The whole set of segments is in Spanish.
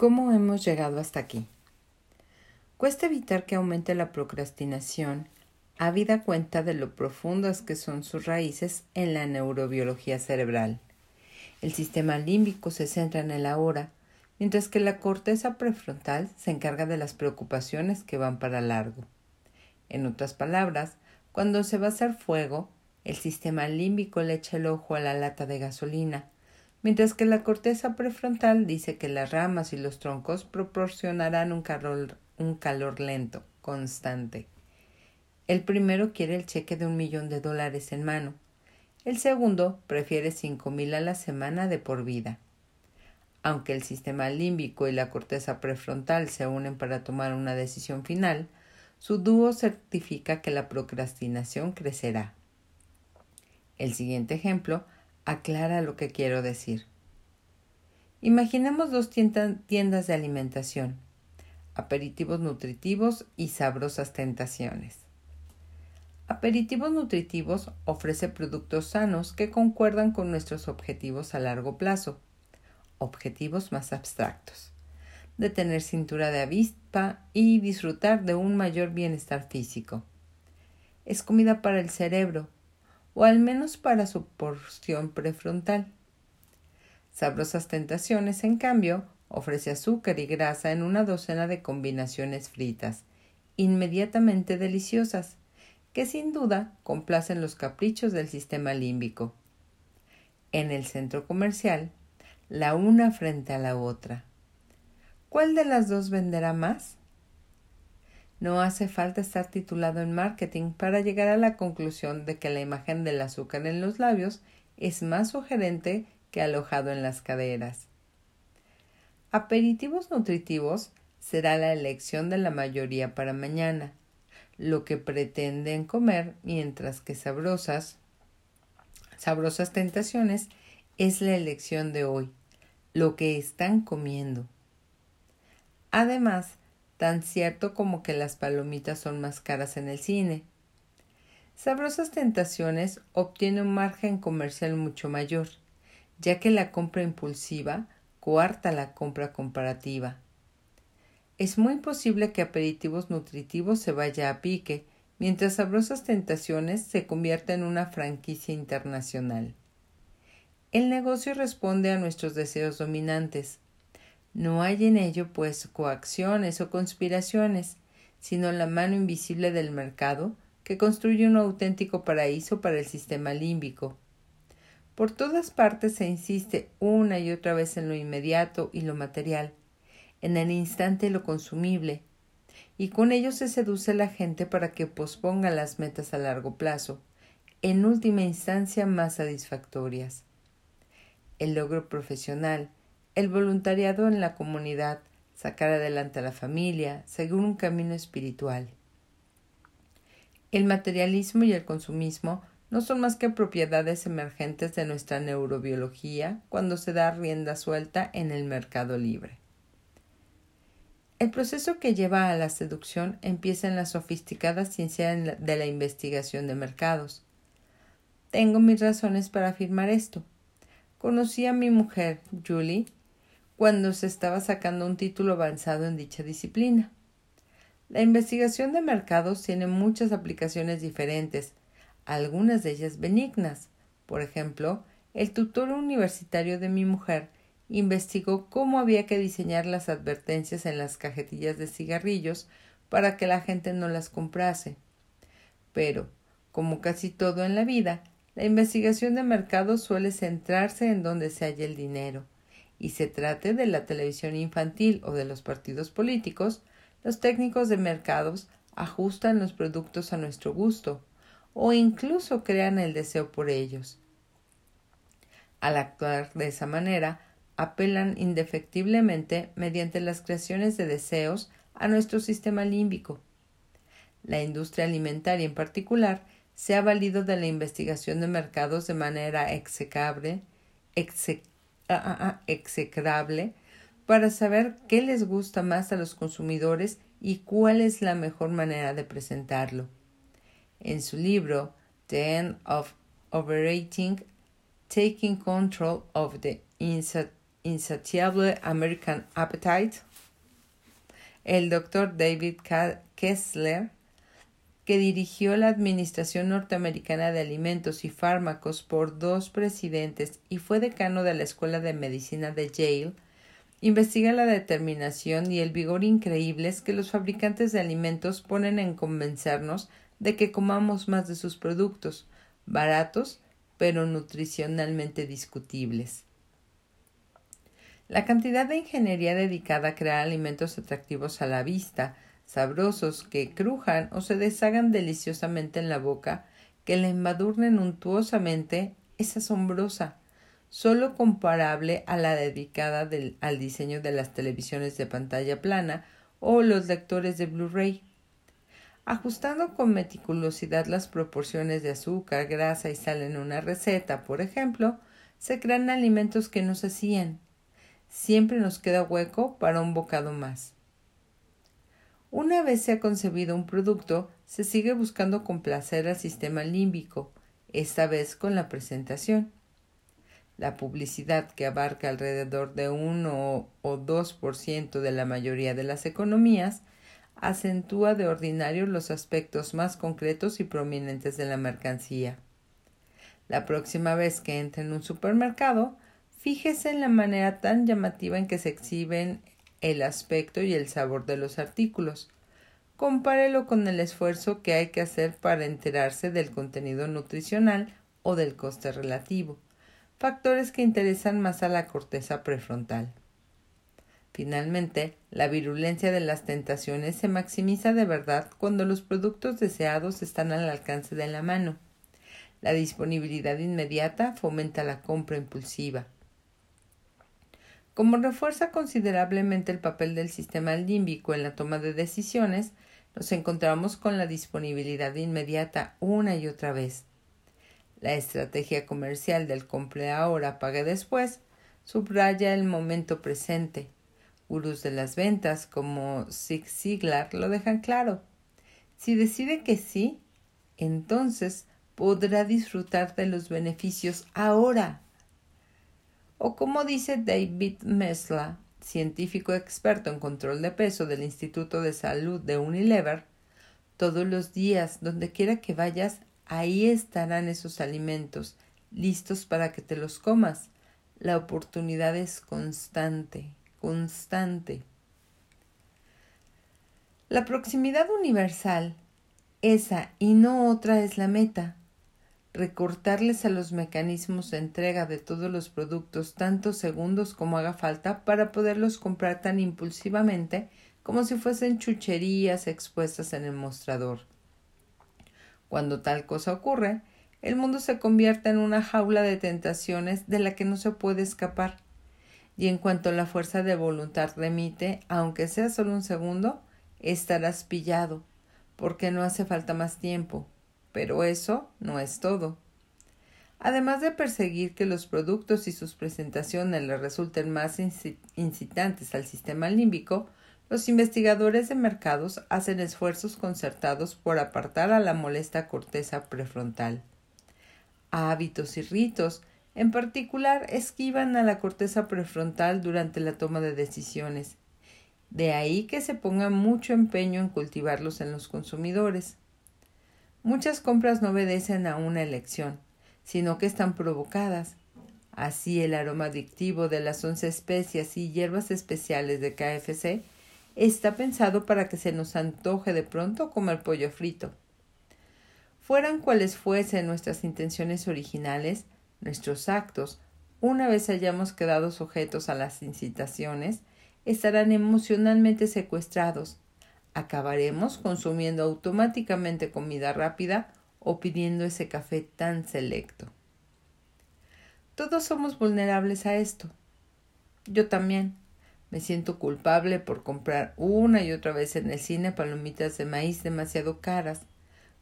¿Cómo hemos llegado hasta aquí? Cuesta evitar que aumente la procrastinación, habida cuenta de lo profundas que son sus raíces en la neurobiología cerebral. El sistema límbico se centra en el ahora, mientras que la corteza prefrontal se encarga de las preocupaciones que van para largo. En otras palabras, cuando se va a hacer fuego, el sistema límbico le echa el ojo a la lata de gasolina, mientras que la corteza prefrontal dice que las ramas y los troncos proporcionarán un calor, un calor lento, constante. El primero quiere el cheque de un millón de dólares en mano. El segundo prefiere cinco mil a la semana de por vida. Aunque el sistema límbico y la corteza prefrontal se unen para tomar una decisión final, su dúo certifica que la procrastinación crecerá. El siguiente ejemplo aclara lo que quiero decir. Imaginemos dos tiendas de alimentación, aperitivos nutritivos y sabrosas tentaciones. Aperitivos nutritivos ofrece productos sanos que concuerdan con nuestros objetivos a largo plazo, objetivos más abstractos, de tener cintura de avispa y disfrutar de un mayor bienestar físico. Es comida para el cerebro, o al menos para su porción prefrontal. Sabrosas Tentaciones, en cambio, ofrece azúcar y grasa en una docena de combinaciones fritas, inmediatamente deliciosas, que sin duda complacen los caprichos del sistema límbico. En el centro comercial, la una frente a la otra. ¿Cuál de las dos venderá más? No hace falta estar titulado en marketing para llegar a la conclusión de que la imagen del azúcar en los labios es más sugerente que alojado en las caderas. Aperitivos nutritivos será la elección de la mayoría para mañana, lo que pretenden comer, mientras que sabrosas, sabrosas tentaciones es la elección de hoy, lo que están comiendo. Además, tan cierto como que las palomitas son más caras en el cine. Sabrosas Tentaciones obtiene un margen comercial mucho mayor, ya que la compra impulsiva coarta la compra comparativa. Es muy posible que aperitivos nutritivos se vaya a pique, mientras Sabrosas Tentaciones se convierta en una franquicia internacional. El negocio responde a nuestros deseos dominantes, no hay en ello, pues, coacciones o conspiraciones, sino la mano invisible del mercado que construye un auténtico paraíso para el sistema límbico. Por todas partes se insiste una y otra vez en lo inmediato y lo material, en el instante lo consumible, y con ello se seduce a la gente para que posponga las metas a largo plazo, en última instancia más satisfactorias. El logro profesional, el voluntariado en la comunidad, sacar adelante a la familia, seguir un camino espiritual. El materialismo y el consumismo no son más que propiedades emergentes de nuestra neurobiología cuando se da rienda suelta en el mercado libre. El proceso que lleva a la seducción empieza en la sofisticada ciencia de la investigación de mercados. Tengo mis razones para afirmar esto. Conocí a mi mujer, Julie, cuando se estaba sacando un título avanzado en dicha disciplina. La investigación de mercados tiene muchas aplicaciones diferentes, algunas de ellas benignas. Por ejemplo, el tutor universitario de mi mujer investigó cómo había que diseñar las advertencias en las cajetillas de cigarrillos para que la gente no las comprase. Pero, como casi todo en la vida, la investigación de mercados suele centrarse en donde se halla el dinero y se trate de la televisión infantil o de los partidos políticos, los técnicos de mercados ajustan los productos a nuestro gusto o incluso crean el deseo por ellos. Al actuar de esa manera, apelan indefectiblemente mediante las creaciones de deseos a nuestro sistema límbico. La industria alimentaria en particular se ha valido de la investigación de mercados de manera execrable, execrable para saber qué les gusta más a los consumidores y cuál es la mejor manera de presentarlo. En su libro The End of Overrating, Taking Control of the Insatiable American Appetite, el doctor David Kessler, que dirigió la Administración Norteamericana de Alimentos y Fármacos por dos presidentes y fue decano de la Escuela de Medicina de Yale, investiga la determinación y el vigor increíbles que los fabricantes de alimentos ponen en convencernos de que comamos más de sus productos, baratos pero nutricionalmente discutibles. La cantidad de ingeniería dedicada a crear alimentos atractivos a la vista, sabrosos, que crujan o se deshagan deliciosamente en la boca, que la embadurnen untuosamente, es asombrosa, solo comparable a la dedicada al diseño de las televisiones de pantalla plana o los lectores de Blu-ray. Ajustando con meticulosidad las proporciones de azúcar, grasa y sal en una receta, por ejemplo, se crean alimentos que nos hacían, siempre nos queda hueco para un bocado más. Una vez se ha concebido un producto, se sigue buscando complacer al sistema límbico, esta vez con la presentación. La publicidad, que abarca alrededor de 1 o 2% de la mayoría de las economías, acentúa de ordinario los aspectos más concretos y prominentes de la mercancía. La próxima vez que entre en un supermercado, Fíjese en la manera tan llamativa en que se exhiben el aspecto y el sabor de los artículos. Compárelo con el esfuerzo que hay que hacer para enterarse del contenido nutricional o del coste relativo, factores que interesan más a la corteza prefrontal. Finalmente, la virulencia de las tentaciones se maximiza de verdad cuando los productos deseados están al alcance de la mano. La disponibilidad inmediata fomenta la compra impulsiva. Como refuerza considerablemente el papel del sistema límbico en la toma de decisiones, nos encontramos con la disponibilidad inmediata una y otra vez. La estrategia comercial del compre ahora, pague después subraya el momento presente. Gurús de las ventas como Zig Ziglar lo dejan claro. Si decide que sí, entonces podrá disfrutar de los beneficios ahora o como dice David Mesla, científico experto en control de peso del Instituto de Salud de Unilever, todos los días, donde quiera que vayas, ahí estarán esos alimentos, listos para que te los comas. La oportunidad es constante, constante. La proximidad universal, esa y no otra es la meta recortarles a los mecanismos de entrega de todos los productos tantos segundos como haga falta para poderlos comprar tan impulsivamente como si fuesen chucherías expuestas en el mostrador. Cuando tal cosa ocurre, el mundo se convierte en una jaula de tentaciones de la que no se puede escapar. Y en cuanto la fuerza de voluntad remite, aunque sea solo un segundo, estarás pillado, porque no hace falta más tiempo, pero eso no es todo. Además de perseguir que los productos y sus presentaciones le resulten más incitantes al sistema límbico, los investigadores de mercados hacen esfuerzos concertados por apartar a la molesta corteza prefrontal. Hábitos y ritos, en particular, esquivan a la corteza prefrontal durante la toma de decisiones. De ahí que se ponga mucho empeño en cultivarlos en los consumidores. Muchas compras no obedecen a una elección, sino que están provocadas. Así el aroma adictivo de las once especias y hierbas especiales de KFC está pensado para que se nos antoje de pronto comer pollo frito. Fueran cuales fuesen nuestras intenciones originales, nuestros actos, una vez hayamos quedado sujetos a las incitaciones, estarán emocionalmente secuestrados acabaremos consumiendo automáticamente comida rápida o pidiendo ese café tan selecto. Todos somos vulnerables a esto. Yo también. Me siento culpable por comprar una y otra vez en el cine palomitas de maíz demasiado caras,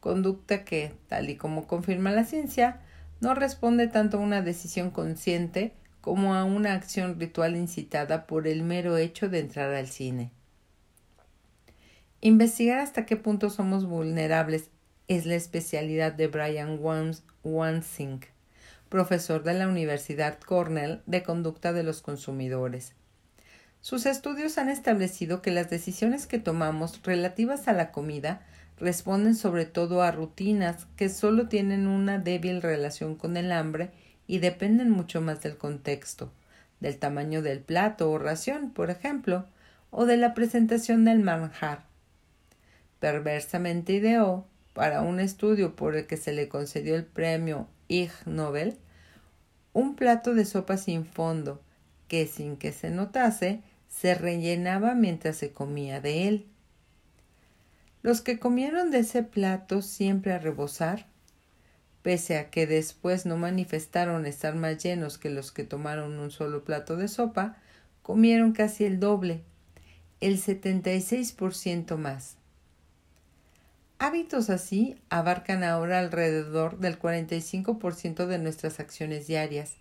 conducta que, tal y como confirma la ciencia, no responde tanto a una decisión consciente como a una acción ritual incitada por el mero hecho de entrar al cine. Investigar hasta qué punto somos vulnerables es la especialidad de Brian Wansink, profesor de la Universidad Cornell de Conducta de los Consumidores. Sus estudios han establecido que las decisiones que tomamos relativas a la comida responden sobre todo a rutinas que solo tienen una débil relación con el hambre y dependen mucho más del contexto, del tamaño del plato o ración, por ejemplo, o de la presentación del manjar. Perversamente ideó, para un estudio por el que se le concedió el premio Ig Nobel, un plato de sopa sin fondo, que sin que se notase, se rellenaba mientras se comía de él. Los que comieron de ese plato siempre a rebosar, pese a que después no manifestaron estar más llenos que los que tomaron un solo plato de sopa, comieron casi el doble, el 76% más. Hábitos así abarcan ahora alrededor del 45% de nuestras acciones diarias.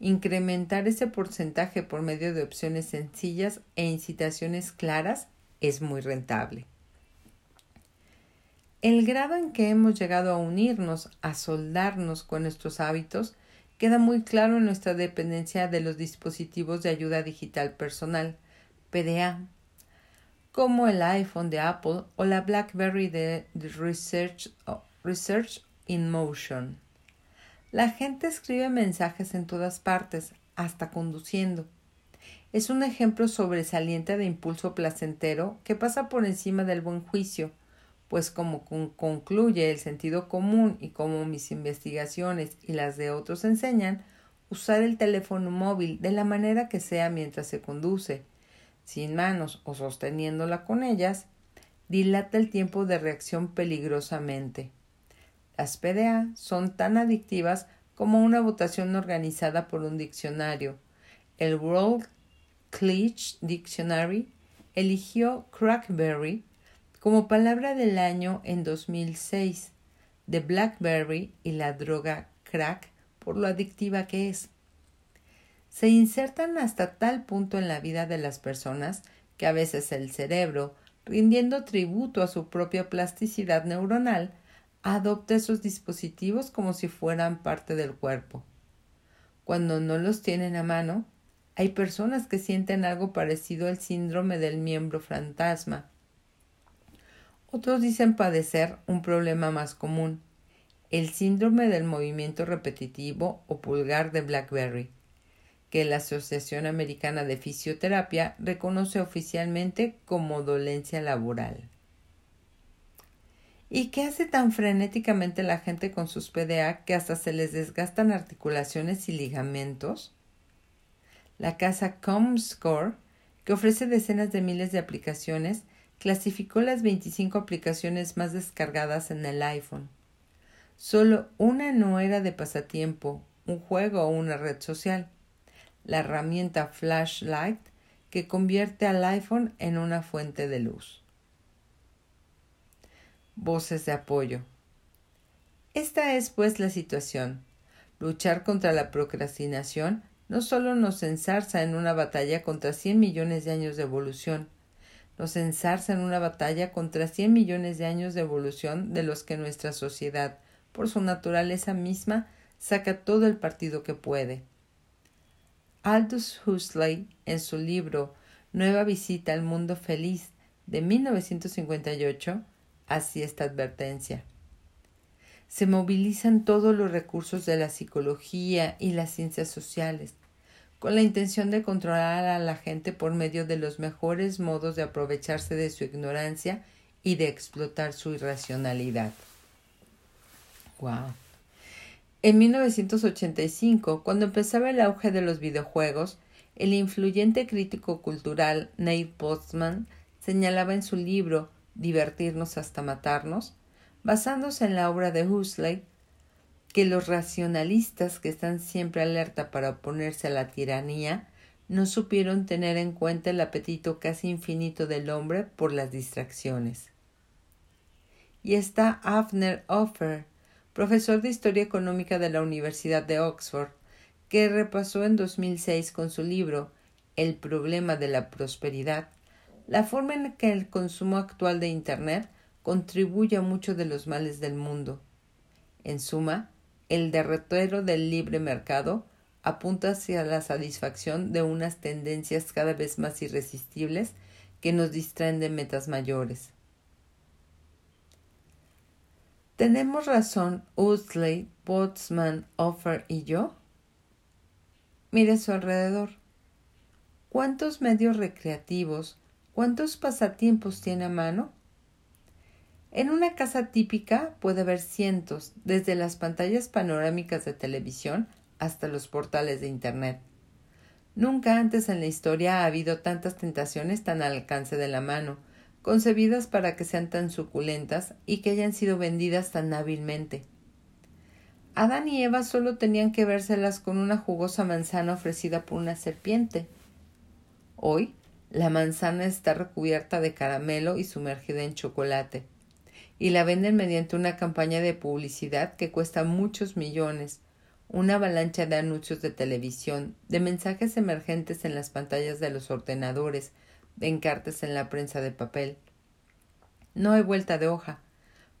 Incrementar ese porcentaje por medio de opciones sencillas e incitaciones claras es muy rentable. El grado en que hemos llegado a unirnos, a soldarnos con nuestros hábitos, queda muy claro en nuestra dependencia de los dispositivos de ayuda digital personal, PDA, como el iPhone de Apple o la BlackBerry de Research, in Motion. La gente escribe mensajes en todas partes, hasta conduciendo. Es un ejemplo sobresaliente de impulso placentero que pasa por encima del buen juicio, pues como concluye el sentido común y como mis investigaciones y las de otros enseñan, usar el teléfono móvil de la manera que sea mientras se conduce, sin manos o sosteniéndola con ellas, dilata el tiempo de reacción peligrosamente. Las PDA son tan adictivas como una votación organizada por un diccionario. El World Cliche Dictionary eligió crackberry como palabra del año en 2006 de Blackberry y la droga crack por lo adictiva que es se insertan hasta tal punto en la vida de las personas que a veces el cerebro, rindiendo tributo a su propia plasticidad neuronal, adopta esos dispositivos como si fueran parte del cuerpo. Cuando no los tienen a mano, hay personas que sienten algo parecido al síndrome del miembro fantasma. Otros dicen padecer un problema más común, el síndrome del movimiento repetitivo o pulgar de Blackberry que la Asociación Americana de Fisioterapia reconoce oficialmente como dolencia laboral. ¿Y qué hace tan frenéticamente la gente con sus PDA que hasta se les desgastan articulaciones y ligamentos? La casa ComScore, que ofrece decenas de miles de aplicaciones, clasificó las 25 aplicaciones más descargadas en el iPhone. Solo una no era de pasatiempo, un juego o una red social la herramienta flashlight que convierte al iPhone en una fuente de luz. Voces de apoyo. Esta es pues la situación. Luchar contra la procrastinación no solo nos ensarza en una batalla contra cien millones de años de evolución, nos ensarza en una batalla contra cien millones de años de evolución de los que nuestra sociedad, por su naturaleza misma, saca todo el partido que puede. Aldous Huxley, en su libro Nueva visita al mundo feliz de 1958, hacía esta advertencia. Se movilizan todos los recursos de la psicología y las ciencias sociales, con la intención de controlar a la gente por medio de los mejores modos de aprovecharse de su ignorancia y de explotar su irracionalidad. Wow. En 1985, cuando empezaba el auge de los videojuegos, el influyente crítico cultural Nate Postman señalaba en su libro Divertirnos hasta matarnos, basándose en la obra de Huxley, que los racionalistas que están siempre alerta para oponerse a la tiranía no supieron tener en cuenta el apetito casi infinito del hombre por las distracciones. Y está Avner Offer, profesor de Historia Económica de la Universidad de Oxford, que repasó en 2006 con su libro El problema de la prosperidad la forma en que el consumo actual de Internet contribuye a muchos de los males del mundo. En suma, el derrotero del libre mercado apunta hacia la satisfacción de unas tendencias cada vez más irresistibles que nos distraen de metas mayores. ¿Tenemos razón Usley, Botsman, Offer y yo? Mire su alrededor. ¿Cuántos medios recreativos, cuántos pasatiempos tiene a mano? En una casa típica puede haber cientos, desde las pantallas panorámicas de televisión hasta los portales de Internet. Nunca antes en la historia ha habido tantas tentaciones tan al alcance de la mano, concebidas para que sean tan suculentas y que hayan sido vendidas tan hábilmente. Adán y Eva solo tenían que vérselas con una jugosa manzana ofrecida por una serpiente. Hoy, la manzana está recubierta de caramelo y sumergida en chocolate y la venden mediante una campaña de publicidad que cuesta muchos millones, una avalancha de anuncios de televisión, de mensajes emergentes en las pantallas de los ordenadores, de encartes en la prensa de papel. No hay vuelta de hoja.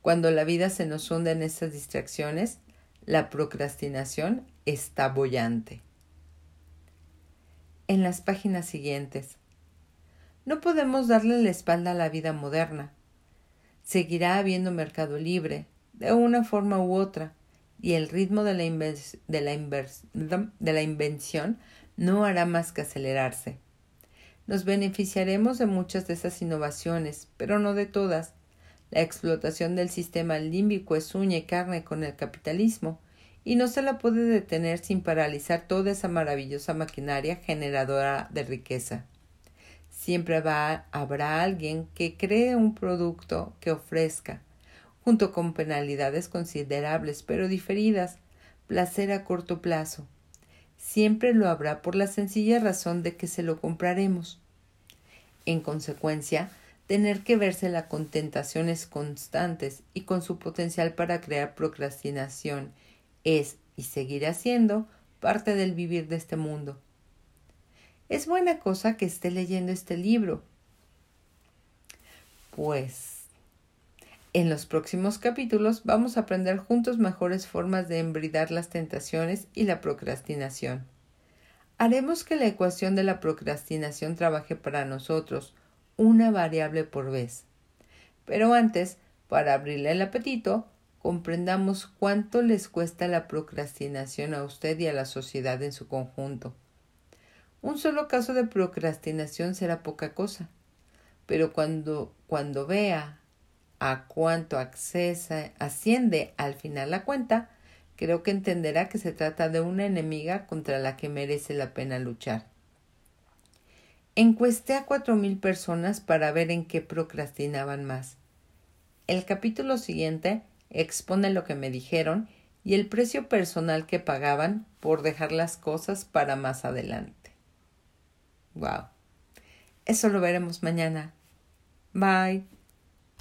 Cuando la vida se nos hunde en estas distracciones, la procrastinación está bollante. En las páginas siguientes. No podemos darle la espalda a la vida moderna seguirá habiendo mercado libre, de una forma u otra, y el ritmo de la, de la, de la invención no hará más que acelerarse. Nos beneficiaremos de muchas de esas innovaciones, pero no de todas. La explotación del sistema límbico es uña y carne con el capitalismo, y no se la puede detener sin paralizar toda esa maravillosa maquinaria generadora de riqueza. Siempre habrá alguien que cree un producto que ofrezca, junto con penalidades considerables pero diferidas, placer a corto plazo. Siempre lo habrá por la sencilla razón de que se lo compraremos. En consecuencia, tener que vérsela con tentaciones constantes y con su potencial para crear procrastinación es y seguirá siendo parte del vivir de este mundo es buena cosa que esté leyendo este libro. Pues en los próximos capítulos vamos a aprender juntos mejores formas de embridar las tentaciones y la procrastinación. Haremos que la ecuación de la procrastinación trabaje para nosotros, una variable por vez. Pero antes, para abrirle el apetito, comprendamos cuánto les cuesta la procrastinación a usted y a la sociedad en su conjunto. Un solo caso de procrastinación será poca cosa, pero cuando, cuando vea a cuánto accesa, asciende al final la cuenta, creo que entenderá que se trata de una enemiga contra la que merece la pena luchar. Encuesté a cuatro mil personas para ver en qué procrastinaban más. El capítulo siguiente expone lo que me dijeron y el precio personal que pagaban por dejar las cosas para más adelante. Wow. Eso lo veremos mañana. Bye.